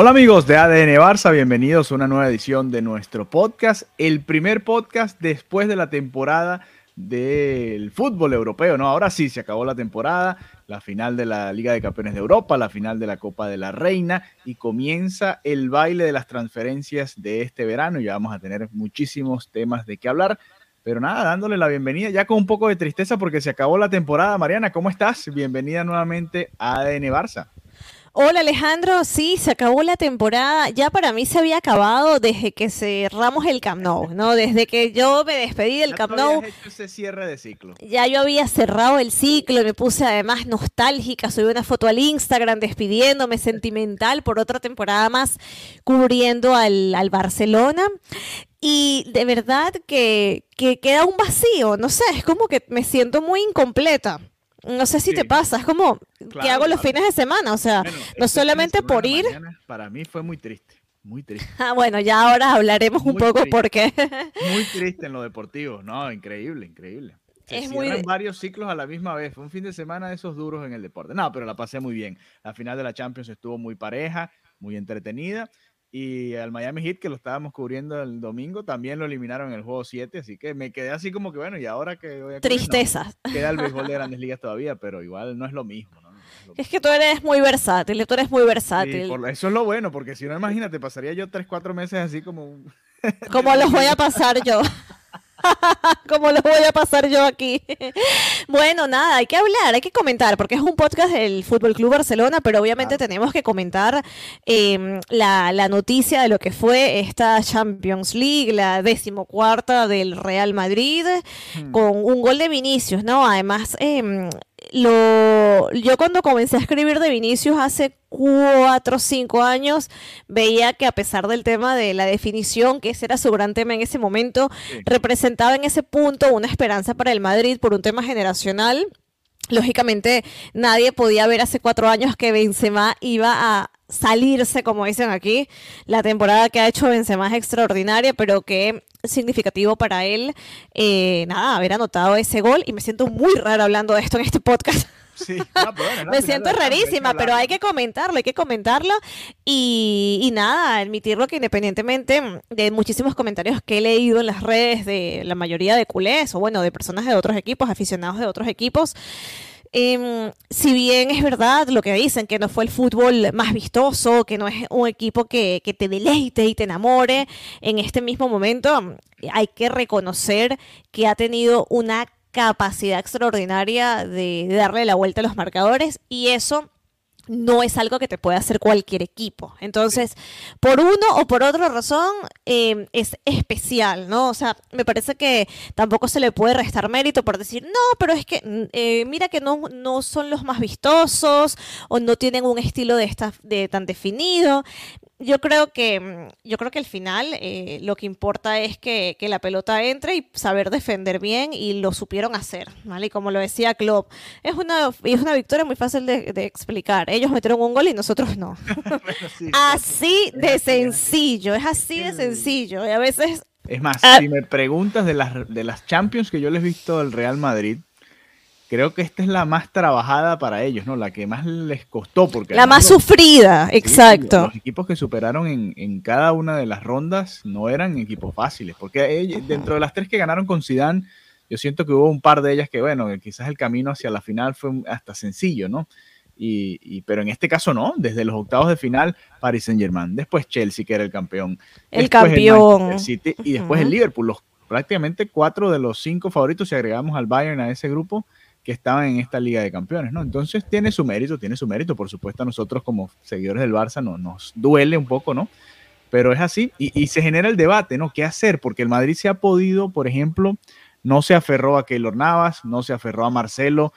Hola amigos de ADN Barça, bienvenidos a una nueva edición de nuestro podcast, el primer podcast después de la temporada del fútbol europeo, ¿no? Ahora sí, se acabó la temporada, la final de la Liga de Campeones de Europa, la final de la Copa de la Reina y comienza el baile de las transferencias de este verano. Ya vamos a tener muchísimos temas de qué hablar. Pero nada, dándole la bienvenida, ya con un poco de tristeza porque se acabó la temporada. Mariana, ¿cómo estás? Bienvenida nuevamente a ADN Barça. Hola Alejandro, sí, se acabó la temporada. Ya para mí se había acabado desde que cerramos el Camp Nou, ¿no? Desde que yo me despedí del Camp Nou. hecho ese cierre de ciclo. Ya yo había cerrado el ciclo, me puse además nostálgica, subí una foto al Instagram despidiéndome, sentimental por otra temporada más cubriendo al, al Barcelona. Y de verdad que, que queda un vacío, no sé, es como que me siento muy incompleta. No sé si Sí. te pasa, es como que Claro, hago los claro. fines de semana, o sea, Bueno, no solamente por ir. Para mí fue muy triste, muy triste. Ah, bueno, ya ahora hablaremos un poco triste. por qué. Muy triste en lo deportivo, no, increíble, increíble. Se Es muy varios ciclos a la misma vez. Fue un fin de semana de esos duros en el deporte. No, pero la pasé muy bien. La final de la Champions estuvo muy pareja, muy entretenida. Y al Miami Heat, que lo estábamos cubriendo el domingo, también lo eliminaron en el juego 7. Así que me quedé así como que, bueno, ¿y ahora que voy a cubrir? No, queda el béisbol de grandes ligas todavía, pero igual no es lo mismo. ¿no? No es lo Es que tú eres muy versátil, tú eres muy Sí, versátil. por- eso es lo bueno, porque si no, imagínate, pasaría yo 3, 4 meses así como... Como los voy a pasar yo. Como los voy a pasar yo aquí. Bueno, nada, hay que hablar, hay que comentar, porque es un podcast del Fútbol Club Barcelona, pero obviamente Claro. tenemos que comentar eh, la, la noticia de lo que fue esta Champions League, la decimocuarta del Real Madrid, Hmm. con un gol de Vinicius, ¿no? Además, em, lo, yo cuando comencé a escribir de Vinicius hace cuatro o cinco años, veía que a pesar del tema de la definición, que ese era su gran tema en ese momento, Sí. representaba en ese punto una esperanza para el Madrid por un tema generacional. Lógicamente, nadie podía ver hace cuatro años que Benzema iba a salirse, como dicen aquí. La temporada que ha hecho Benzema es extraordinaria, pero que significativo para él, eh, nada, haber anotado ese gol. Y me siento muy rara hablando de esto en este podcast. Sí, no, bueno, Me siento rarísima, pero hay que comentarlo, hay que comentarlo. Y, y nada, admitirlo que independientemente de muchísimos comentarios que he leído en las redes de la mayoría de culés, o bueno, de personas de otros equipos, aficionados de otros equipos, em, si bien es verdad lo que dicen, que no fue el fútbol más vistoso, que no es un equipo que, que te deleite y te enamore, en este mismo momento hay que reconocer que ha tenido una capacidad extraordinaria de, de darle la vuelta a los marcadores y eso no es algo que te puede hacer cualquier equipo. Entonces, por uno o por otra razón, eh, es especial, ¿no? O sea, me parece que tampoco se le puede restar mérito por decir, no, pero es que, mm, eh, mira que no, no son los más vistosos o no tienen un estilo de, esta, de tan definido. Yo creo que, mm, yo creo que al final eh, lo que importa es que, que la pelota entre y saber defender bien y lo supieron hacer, ¿vale? Y como lo decía Klopp, es una, es una victoria muy fácil de, de explicar. Ellos metieron un gol y nosotros no. Bueno, sí, Así de es sencillo, es así de sencillo. Y a veces, Es más, Ah. si me preguntas de las, de las Champions que yo les he visto del Real Madrid, creo que esta es la más trabajada para ellos, ¿no? La que más les costó. Porque la más los- sufrida, sí, exacto. Los equipos que superaron en, en cada una de las rondas no eran equipos fáciles, porque ellos- dentro de las tres que ganaron con Zidane, yo siento que hubo un par de ellas que, bueno, quizás el camino hacia la final fue hasta sencillo, ¿no? Y, y- pero en este caso no, desde los octavos de final, Paris Saint Germain, después Chelsea, que era el campeón, El campeón. Manchester City, y después el. Liverpool, los, prácticamente cuatro de los cinco favoritos, si agregamos al Bayern a ese grupo, que estaban en esta Liga de Campeones, ¿no? Entonces tiene su mérito, tiene su mérito, por supuesto a nosotros como seguidores del Barça no, nos duele un poco, ¿no? pero es así y, se genera el debate, ¿no? ¿Qué hacer? Porque el Madrid se ha podido, por ejemplo, no se aferró a Keylor Navas, no se aferró a Marcelo,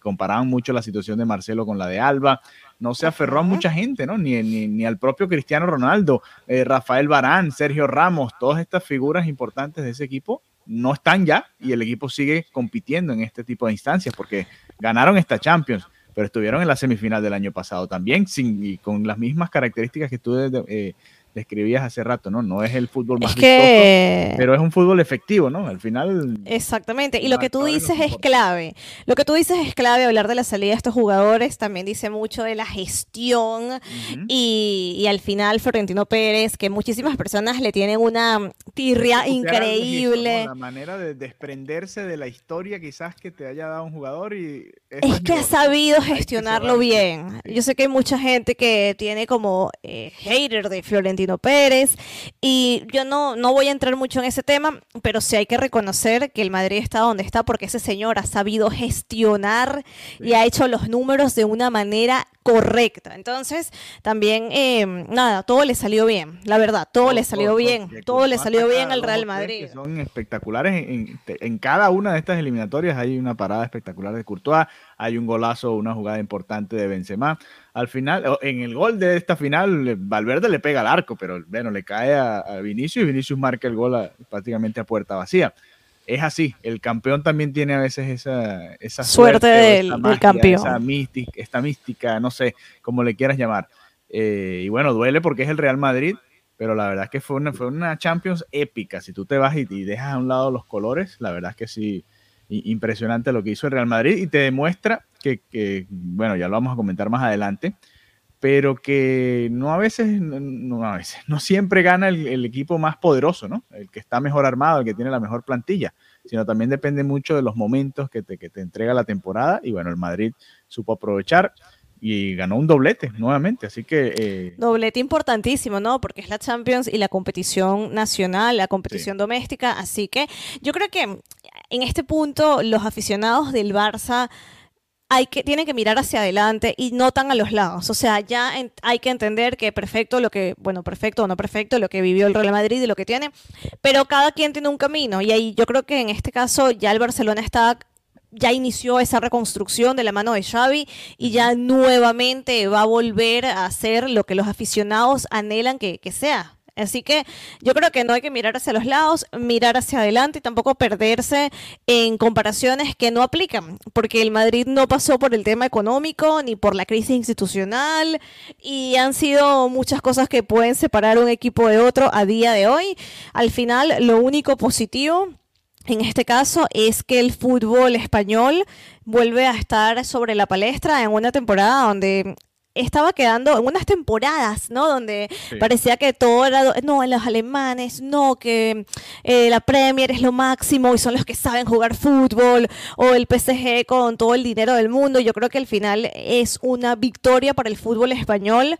comparaban mucho la situación de Marcelo con la de Alba, no se aferró a mucha gente, ¿no? Ni, ni, al propio Cristiano Ronaldo, eh, Rafael Barán, Sergio Ramos, todas estas figuras importantes de ese equipo no están ya y el equipo sigue compitiendo en este tipo de instancias porque ganaron esta Champions, pero estuvieron en la semifinal del año pasado también sin, y con las mismas características que tú eh, describías hace rato, ¿no? No es el fútbol más vistoso, pero es un fútbol efectivo, ¿no? Al final. Exactamente. Y lo que tú dices es clave. Lo que tú dices es clave. Hablar de la salida de estos jugadores también dice mucho de la gestión y, al final Florentino Pérez, que muchísimas personas le tienen una tirria increíble. La manera de desprenderse de la historia quizás que te haya dado un jugador y es, que ha sabido gestionarlo bien. Yo sé que hay mucha gente que tiene como eh, hater de Florentino Pérez. Y yo no, no voy a entrar mucho en ese tema, pero sí hay que reconocer que el Madrid está donde está porque ese señor ha sabido gestionar y ha hecho los números de una manera correcta. Entonces, también, em, nada, todo le salió bien, la verdad, todo, le salió bien, todo le salió bien al Real Madrid. son espectaculares, en, en, cada una de estas eliminatorias hay una parada espectacular de Courtois, hay un golazo, una jugada importante de Benzema. Al final, en el gol de esta final, Valverde le pega al arco, pero bueno, le cae a, Vinicius y Vinicius marca el gol prácticamente a puerta vacía es así. El campeón también tiene a veces esa, esa suerte, del, campeón. Esa mística, esta mística, no sé cómo le quieras llamar. Eh, y bueno, duele porque es el Real Madrid, pero la verdad es que fue una, fue una Champions épica. Si tú te vas y, dejas a un lado los colores, la verdad es que sí, impresionante lo que hizo el Real Madrid y te demuestra que, bueno, ya lo vamos a comentar más adelante, pero que no a veces, no, a veces, no siempre gana el, equipo más poderoso, ¿no? El que está mejor armado, el que tiene la mejor plantilla, sino también depende mucho de los momentos que te, que te entrega la temporada y bueno, el Madrid supo aprovechar y ganó un doblete nuevamente, así que... Eh, doblete importantísimo, ¿no? Porque es la Champions y la competición nacional, la competición doméstica, así que yo creo que en este punto los aficionados del Barça hay que, tienen que mirar hacia adelante y no tan a los lados. O sea, ya hay que entender que perfecto lo que, bueno, perfecto o no perfecto, lo que vivió el Real Madrid y lo que tiene, pero cada quien tiene un camino. Y ahí yo creo que en este caso ya el Barcelona está ya inició esa reconstrucción de la mano de Xavi y ya nuevamente va a volver a hacer lo que los aficionados anhelan que, que sea, Así que yo creo que no hay que mirar hacia los lados, mirar hacia adelante y tampoco perderse en comparaciones que no aplican, porque el Madrid no pasó por el tema económico ni por la crisis institucional y han sido muchas cosas que pueden separar un equipo de otro a día de hoy. Al final, lo único positivo en este caso es que el fútbol español vuelve a estar sobre la palestra en una temporada donde estaba quedando en unas temporadas, ¿no? Donde parecía que todo era, no, los alemanes, no, que eh, la Premier es lo máximo y son los que saben jugar fútbol, o el PSG con todo el dinero del mundo. Yo creo que al final es una victoria para el fútbol español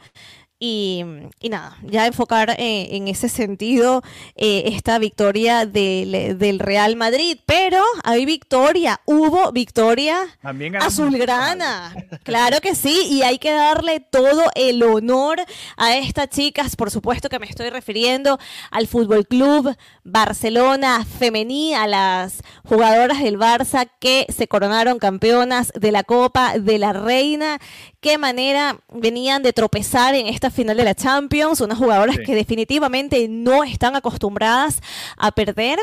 y, nada, ya enfocar eh, en ese sentido eh, esta victoria del, Real Madrid. Pero hay victoria, hubo victoria azulgrana. Claro que sí, y hay que darle todo el honor a estas chicas. Por supuesto que me estoy refiriendo al Fútbol Club Barcelona Femení, a las jugadoras del Barça que se coronaron campeonas de la Copa de la Reina. Qué manera venían de tropezar en esta final de la Champions, unas jugadoras que definitivamente no están acostumbradas a perder.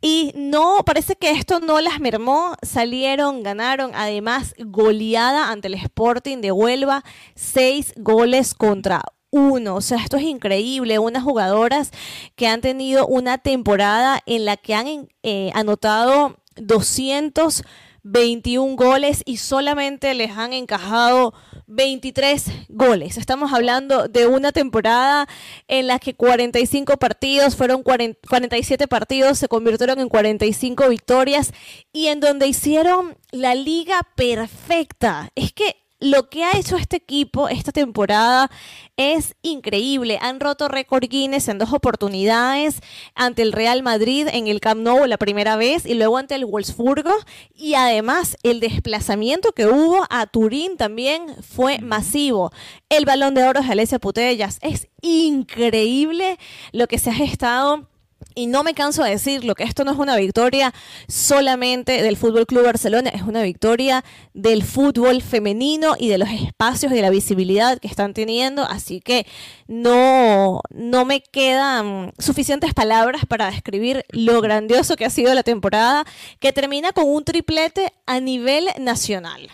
Y no, parece que esto no las mermó, salieron, ganaron, además goleada ante el Sporting de Huelva, seis goles contra uno. O sea, esto es increíble. Unas jugadoras que han tenido una temporada en la que han eh, anotado 221 goles y solamente les han encajado 23 goles. Estamos hablando de una temporada en la que 45 partidos fueron 47 partidos, se convirtieron en 45 victorias y en donde hicieron la liga perfecta. Es que lo que ha hecho este equipo esta temporada es increíble. Han roto récord Guinness en dos oportunidades ante el Real Madrid en el Camp Nou la primera vez y luego ante el Wolfsburgo. Y además el desplazamiento que hubo a Turín también fue masivo. El balón de oro de Alesia Putellas. Es increíble lo que se ha estado y no me canso de decirlo, que esto no es una victoria solamente del Fútbol Club Barcelona, es una victoria del fútbol femenino y de los espacios de la visibilidad que están teniendo. Así que no, no me quedan suficientes palabras para describir lo grandioso que ha sido la temporada, que termina con un triplete a nivel nacional.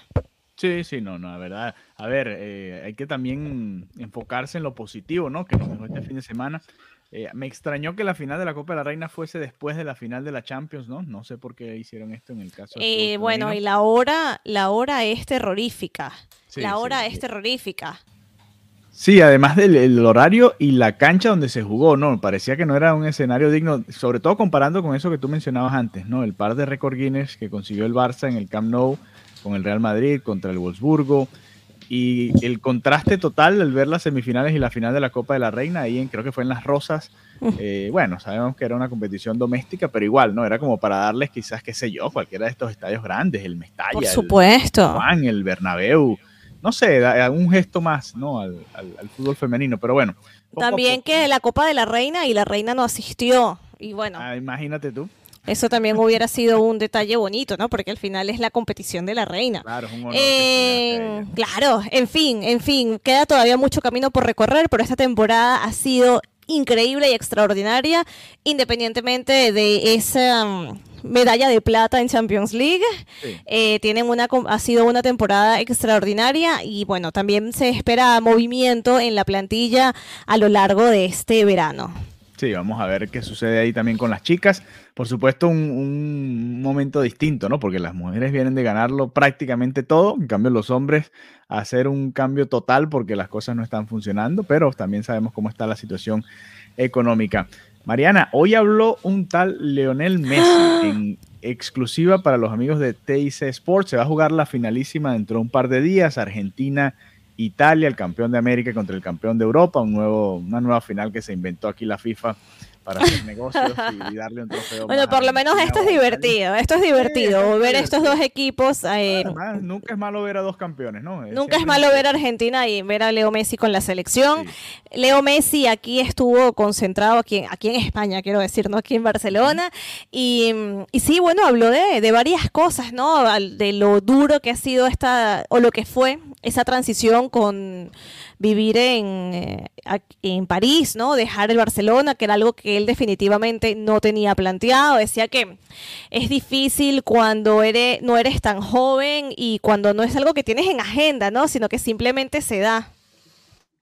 Sí, sí, no, no, la verdad. A ver, eh, hay que también enfocarse en lo positivo, ¿no? Que nos dejó este fin de semana. Eh, me extrañó que la final de la Copa de la Reina fuese después de la final de la Champions, ¿no? No sé por qué hicieron esto en el caso. Eh, bueno, y la hora, la hora es terrorífica. la hora es terrorífica. Sí, además del horario y la cancha donde se jugó, ¿no? Parecía que no era un escenario digno, sobre todo comparando con eso que tú mencionabas antes, ¿no? El par de récord Guinness que consiguió el Barça en el Camp Nou con el Real Madrid contra el Wolfsburgo, y el contraste total al ver las semifinales y la final de la Copa de la Reina, ahí en, creo que fue en Las Rosas, eh, bueno, sabemos que era una competición doméstica, pero igual, ¿no? Era como para darles quizás, qué sé yo, cualquiera de estos estadios grandes, el Mestalla, Por supuesto. el Juan, el Bernabéu, no sé, algún gesto más, ¿no? Al, fútbol femenino, pero bueno. También que la Copa de la Reina y la Reina no asistió, y bueno. Ah, imagínate tú. Eso también hubiera sido un detalle bonito, ¿no? Porque al final es la competición de la reina. Claro, es un honor eh, claro, en fin, en fin, queda todavía mucho camino por recorrer, pero esta temporada ha sido increíble y extraordinaria, independientemente de esa mm, medalla de plata en Champions League. Eh, tienen una, ha sido una temporada extraordinaria y bueno, también se espera movimiento en la plantilla a lo largo de este verano. Sí, vamos a ver qué sucede ahí también con las chicas. Por supuesto, un, momento distinto, ¿no? Porque las mujeres vienen de ganarlo prácticamente todo, en cambio los hombres hacer un cambio total porque las cosas no están funcionando, pero también sabemos cómo está la situación económica. Mariana, hoy habló un tal Leonel Messi en exclusiva para los amigos de TIC Sports. Se va a jugar la finalísima dentro de un par de días. Argentina Italia, el campeón de América contra el campeón de Europa, un nuevo, una nueva final que se inventó aquí la FIFA para hacer negocios y, darle un trofeo. Bueno, por lo menos esto es divertido, esto es divertido, ver estos dos equipos. Eh, nunca es malo ver a dos campeones, ¿no? Nunca es malo ver a Argentina y ver a Leo Messi con la selección. Leo Messi aquí estuvo concentrado, aquí, aquí en España, quiero decir, no aquí en Barcelona. Y, y sí, bueno, habló de, de varias cosas, ¿no? De lo duro que ha sido esta, o lo que fue esa transición con vivir en, eh, en París, ¿no? Dejar el Barcelona, que era algo que él definitivamente no tenía planteado. Decía que es difícil cuando eres, no eres tan joven y cuando no es algo que tienes en agenda, ¿no? Sino que simplemente se da.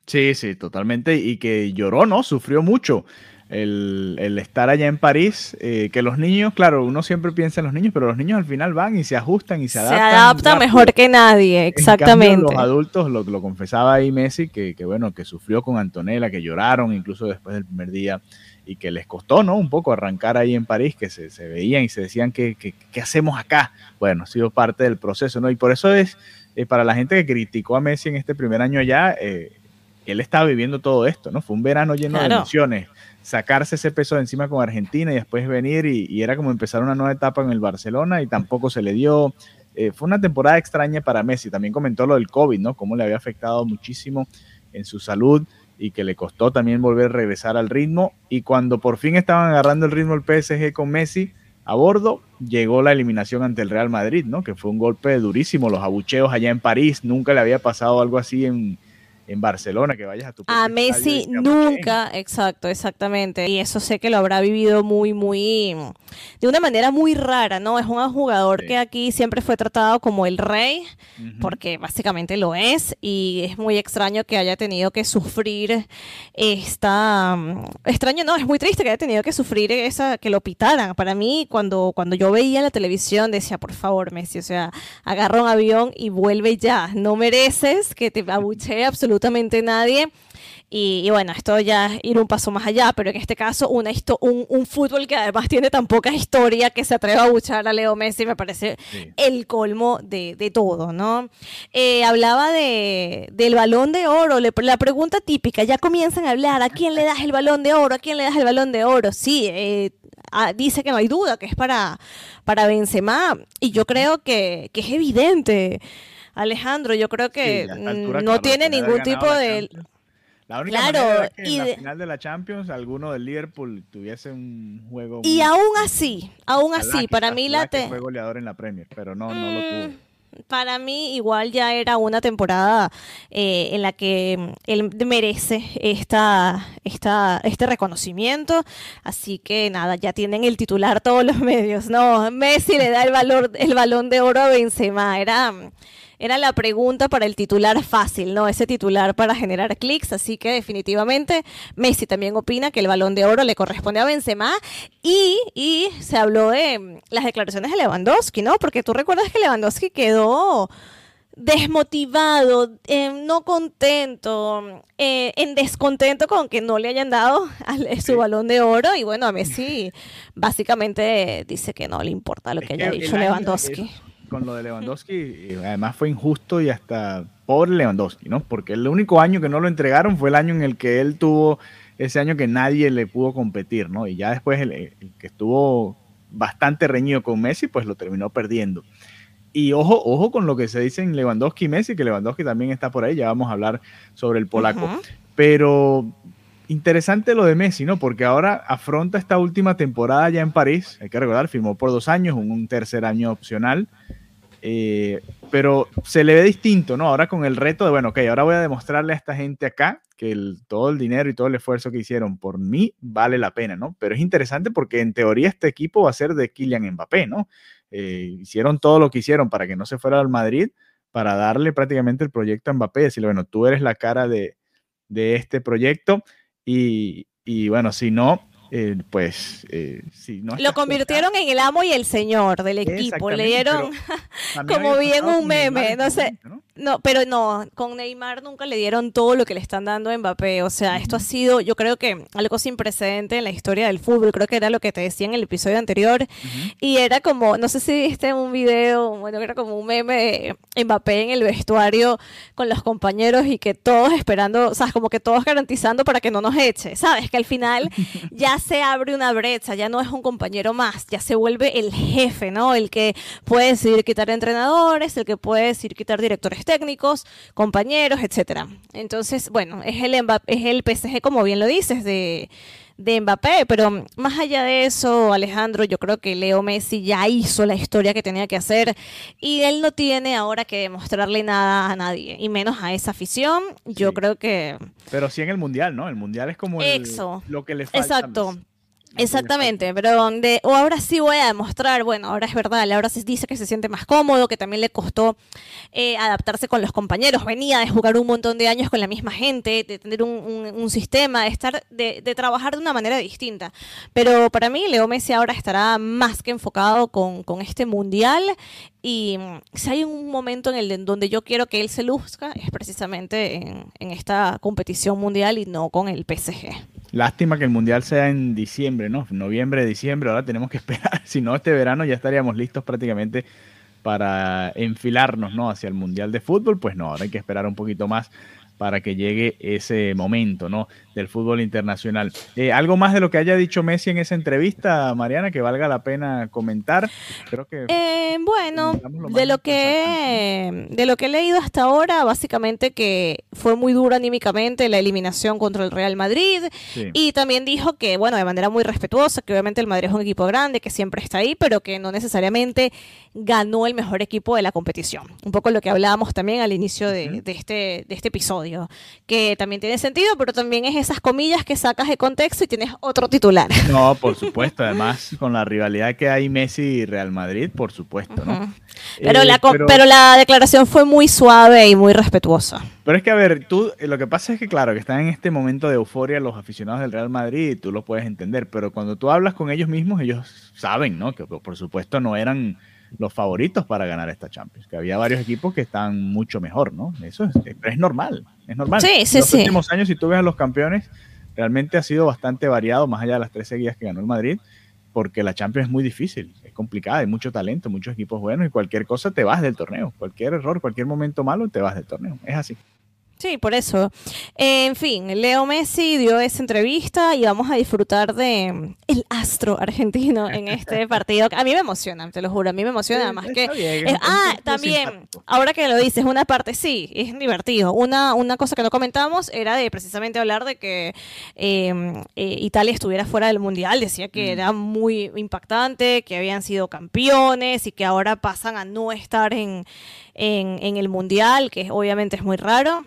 Sí, sí, totalmente. Y que lloró, ¿no? Sufrió mucho el, estar allá en París, eh, que los niños, claro, uno siempre piensa en los niños, pero los niños al final van y se ajustan y se adaptan. Se adaptan mejor que nadie, exactamente. los adultos, lo, lo confesaba ahí Messi, que, que, bueno, que sufrió con Antonella, que lloraron incluso después del primer día y que les costó, ¿no? Un poco arrancar ahí en París, que se, se veían y se decían, que qué hacemos acá? Bueno, ha sido parte del proceso, ¿no? Y por eso es, eh, para la gente que criticó a Messi en este primer año allá, eh, él estaba viviendo todo esto, ¿no? Fue un verano lleno de emociones, sacarse ese peso de encima con Argentina y después venir y, era como empezar una nueva etapa en el Barcelona y tampoco se le dio. Eh, fue una temporada extraña para Messi. También comentó lo del COVID, ¿no? Cómo le había afectado muchísimo en su salud y que le costó también volver a regresar al ritmo. Y cuando por fin estaban agarrando el ritmo el PSG con Messi a bordo, llegó la eliminación ante el Real Madrid, ¿no? Que fue un golpe durísimo. Los abucheos allá en París, nunca le había pasado algo así en, en Barcelona, que vayas a tu A Messi nunca, exacto, exactamente. Y eso sé que lo habrá vivido muy, muy, de una manera muy rara, ¿no? Es un jugador que aquí siempre fue tratado como el rey, porque básicamente lo es, y es muy extraño que haya tenido que sufrir esta, extraño, no, es muy triste que haya tenido que sufrir esa, que lo pitaran. Para mí, cuando, cuando yo veía la televisión, decía, por favor, Messi, o sea, agarra un avión y vuelve ya, no mereces que te abuchee absolutamente absolutamente nadie. Y, bueno, esto ya es ir un paso más allá, pero en este caso una un, un, fútbol que además tiene tan poca historia que se atreva a buchar a Leo Messi me parece el colmo de, de todo, ¿no? Eh, hablaba de, del balón de oro, la pregunta típica, ya comienzan a hablar, ¿a quién le das el balón de oro? ¿A quién le das el balón de oro? Sí, eh, ah, dice que no hay duda, que es para, para Benzema, y yo creo que, que es evidente. Alejandro, yo creo que no tiene ningún tipo de... La única claro, que en la final de la Champions alguno del Liverpool tuviese un juego. Y aún así, aún así, para mí la te... fue goleador en la Premier, pero no, no lo tuvo. Mm, para mí igual ya era una temporada eh, en la que él merece esta, esta, este reconocimiento. Así que nada, ya tienen el titular todos los medios. No, Messi le da el valor, el balón de oro a Benzema. Era era la pregunta para el titular fácil, ¿no? Ese titular para generar clics, así que definitivamente Messi también opina que el balón de oro le corresponde a Benzema y, y se habló de las declaraciones de Lewandowski, ¿no? Porque tú recuerdas que Lewandowski quedó desmotivado, eh, no contento, eh, en descontento con que no le hayan dado su balón de oro. Y bueno, a Messi básicamente dice que no le importa lo que, haya dicho Lewandowski con lo de Lewandowski, además fue injusto y hasta pobre Lewandowski, ¿no? Porque el único año que no lo entregaron fue el año en el que él tuvo ese año que nadie le pudo competir, ¿no? Y ya después el, que estuvo bastante reñido con Messi, pues lo terminó perdiendo. Y ojo, ojo con lo que se dice en Lewandowski y Messi, que Lewandowski también está por ahí, ya vamos a hablar sobre el polaco. Pero interesante lo de Messi, ¿no? Porque ahora afronta esta última temporada ya en París, hay que recordar, firmó por dos años, un tercer año opcional. Eh, pero se le ve distinto, ¿no? Ahora con el reto de, bueno, ok, ahora voy a demostrarle a esta gente acá que todo el dinero y todo el esfuerzo que hicieron por mí vale la pena, ¿no? Pero es interesante porque en teoría este equipo va a ser de Kylian Mbappé, ¿no? Eh, hicieron todo lo que hicieron para que no se fuera al Madrid, para darle prácticamente el proyecto a Mbappé, decirle, bueno, tú eres la cara de, de este proyecto y, y bueno, si no, eh, pues eh, no lo convirtieron en el amo y el señor del equipo. Le dieron como bien un meme, no sé. ¿no? pero no, con Neymar nunca le dieron todo lo que le están dando a Mbappé. O sea, esto ha sido, yo creo que algo sin precedente en la historia del fútbol. Creo que era lo que te decía en el episodio anterior. Y era como, no sé si viste un video, bueno, era como un meme de Mbappé en el vestuario con los compañeros y que todos esperando, o sea, como que todos garantizando para que no nos eche. Sabes que al final ya se abre una brecha, ya no es un compañero más, ya se vuelve el jefe, ¿no? El que puede decidir quitar entrenadores, el que puede decidir quitar directores técnicos, compañeros, etcétera. Entonces, bueno, es el, es el PSG, como bien lo dices, de de Mbappé, pero más allá de eso, Alejandro, yo creo que Leo Messi ya hizo la historia que tenía que hacer y él no tiene ahora que demostrarle nada a nadie, y menos a esa afición. Yo creo que... Pero sí en el Mundial, ¿no? El Mundial es como lo que le falta. Exacto. Exactamente, pero donde, o ahora sí voy a demostrar, bueno, ahora es verdad, ahora se dice que se siente más cómodo, que también le costó eh, adaptarse con los compañeros, venía de jugar un montón de años con la misma gente, de tener un, sistema, de estar, de, de, trabajar de una manera distinta. Pero para mí, Leo Messi ahora estará más que enfocado con, con este mundial y mm, si hay un momento en el donde yo quiero que él se luzca, es precisamente en, en esta competición mundial y no con el PSG. Lástima que el mundial sea en diciembre, ¿no? Noviembre, diciembre, ahora tenemos que esperar. Si no, este verano ya estaríamos listos prácticamente para enfilarnos, ¿no? Hacia el mundial de fútbol. Pues no, ahora hay que esperar un poquito más para que llegue ese momento, ¿no? Del fútbol internacional. Eh, ¿Algo más de lo que haya dicho Messi en esa entrevista, Mariana, que valga la pena comentar? Creo que... Eh, bueno, de lo que, de lo que he leído hasta ahora, básicamente que fue muy dura anímicamente la eliminación contra el Real Madrid y también dijo que, bueno, de manera muy respetuosa, que obviamente el Madrid es un equipo grande, que siempre está ahí, pero que no necesariamente ganó el mejor equipo de la competición. Un poco lo que hablábamos también al inicio de, este, de este episodio, que también tiene sentido, pero también es esas comillas que sacas de contexto y tienes otro titular. No, por supuesto, además con la rivalidad que hay Messi y Real Madrid, por supuesto, ¿no? pero, la, eh, pero... la declaración fue muy suave y muy respetuosa. Pero es que, a ver, tú, eh, lo que pasa es que, claro, que están en este momento de euforia los aficionados del Real Madrid y tú lo puedes entender, pero cuando tú hablas con ellos mismos, ellos saben, ¿no? Que por supuesto no eran los favoritos para ganar esta Champions, que había varios equipos que están mucho mejor, ¿no? Eso es, es normal, es normal. Sí, sí, en los sí. últimos años, si tú ves a los campeones, realmente ha sido bastante variado, más allá de las tres seguidas que ganó el Madrid, porque la Champions es muy difícil, es complicada, hay mucho talento, muchos equipos buenos y cualquier cosa te vas del torneo, cualquier error, cualquier momento malo te vas del torneo, es así. Sí, por eso. En fin, Leo Messi dio esa entrevista y vamos a disfrutar de mm, el astro argentino en este partido. A mí me emociona, te lo juro, a mí me emociona. Además que... Bien, ah, también, simpático. ahora que lo dices, una parte sí, es divertido. Una, una cosa que no comentamos era de precisamente hablar de que eh, eh, Italia estuviera fuera del Mundial. Decía que Mm. era muy impactante, que habían sido campeones y que ahora pasan a no estar en, en, en el Mundial, que obviamente es muy raro.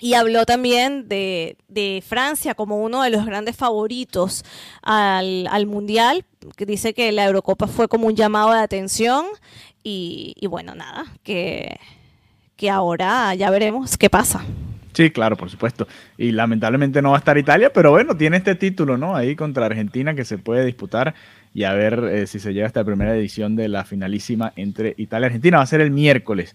Y habló también de, de Francia como uno de los grandes favoritos al, al Mundial, dice que la Eurocopa fue como un llamado de atención y, y bueno, nada, que, que ahora ya veremos qué pasa. Sí, claro, por supuesto. Y lamentablemente no va a estar Italia, pero bueno, tiene este título, ¿no? Ahí contra Argentina que se puede disputar y a ver eh, si se llega hasta la primera edición de la finalísima entre Italia y Argentina. Va a ser el miércoles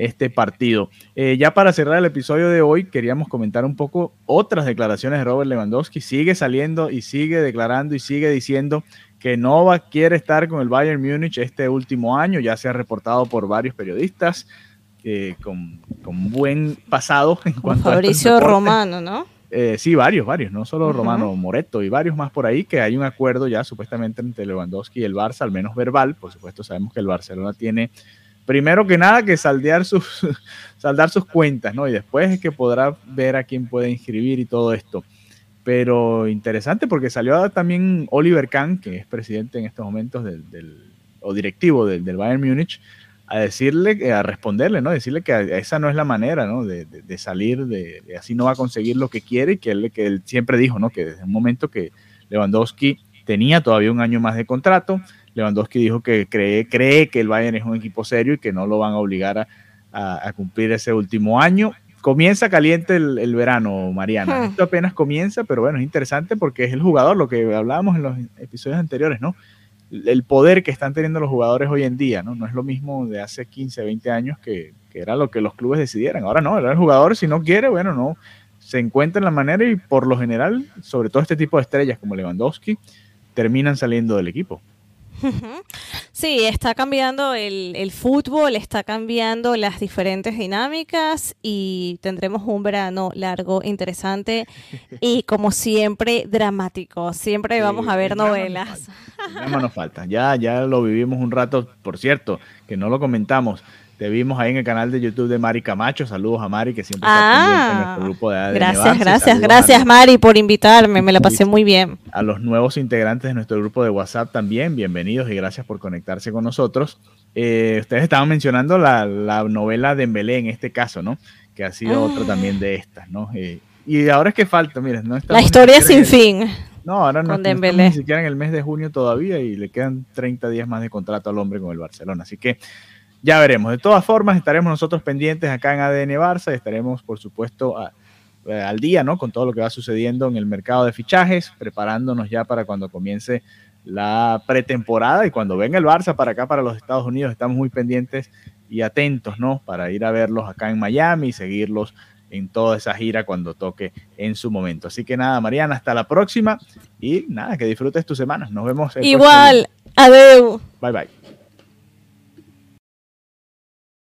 este partido. Eh, ya para cerrar el episodio de hoy, queríamos comentar un poco otras declaraciones de Robert Lewandowski. Sigue saliendo y sigue declarando y sigue diciendo que no va, quiere estar con el Bayern Múnich este último año. Ya se ha reportado por varios periodistas eh, con, con buen pasado en cuanto a Fabricio deportes. Romano, ¿no? Eh, sí, varios, varios, no solo. Romano Moreto y varios más por ahí, que hay un acuerdo ya supuestamente entre Lewandowski y el Barça, al menos verbal. Por supuesto, sabemos que el Barcelona tiene, primero que nada, que saldear sus, saldar sus cuentas, ¿no? Y después es que podrá ver a quién puede inscribir y todo esto. Pero interesante porque salió también Oliver Kahn, que es presidente en estos momentos del, o directivo del, Bayern Múnich, a decirle, eh, a responderle, ¿no? Decirle que esa no es la manera, ¿no? De, salir, de, así no va a conseguir lo que quiere y que él, que él siempre dijo, ¿no? Que desde un momento que Lewandowski tenía todavía un año más de contrato, Lewandowski dijo que cree, cree que el Bayern es un equipo serio y que no lo van a obligar a, a- a cumplir ese último año. Comienza caliente el, el verano, Mariana. Hmm. Esto apenas comienza, pero bueno, es interesante porque es el jugador, lo que hablábamos en los episodios anteriores, ¿no? el poder que están teniendo los jugadores hoy en día, ¿no? No es lo mismo de hace 15, 20 años que, que era lo que los clubes decidieran. Ahora no, ahora el jugador si no quiere, bueno, no, se encuentra en la manera y por lo general, sobre todo este tipo de estrellas como Lewandowski, terminan saliendo del equipo. Sí, está cambiando el, el fútbol, está cambiando las diferentes dinámicas y tendremos un verano largo, interesante y como siempre dramático. Siempre Sí, vamos a ver novelas. falta, el drama no falta. Ya, ya lo vivimos un rato, por cierto, que no lo comentamos. Te vimos ahí en el canal de YouTube de Mari Camacho. Saludos a Mari, que siempre está pendiente en Ah, nuestro grupo de ADN gracias, gracias, saludos gracias Mari por invitarme, me la pasé muy bien. a los nuevos integrantes de nuestro grupo de WhatsApp también, bienvenidos y gracias por conectarse con nosotros. Eh, ustedes estaban mencionando la, la novela de Embelé en este caso, ¿no? Que ha sido Ah. otra también de estas, ¿no? Eh, y ahora es que falta, mira, no La historia sin fin. No, ahora no, no ni siquiera en el mes de junio todavía y le quedan 30 días más de contrato al hombre con el Barcelona. Así que ya veremos. De todas formas, estaremos nosotros pendientes acá en ADN Barça y estaremos, por supuesto, a- eh, al día, ¿no? Con todo lo que va sucediendo en el mercado de fichajes, preparándonos ya para cuando comience la pretemporada y cuando venga el Barça para acá, para los Estados Unidos, estamos muy pendientes y atentos, ¿no? Para ir a verlos acá en Miami y seguirlos en toda esa gira cuando toque en su momento. Así que nada, Mariana, hasta la próxima y nada, que disfrutes tu semana. Nos vemos. el Igual, adeu. Bye bye.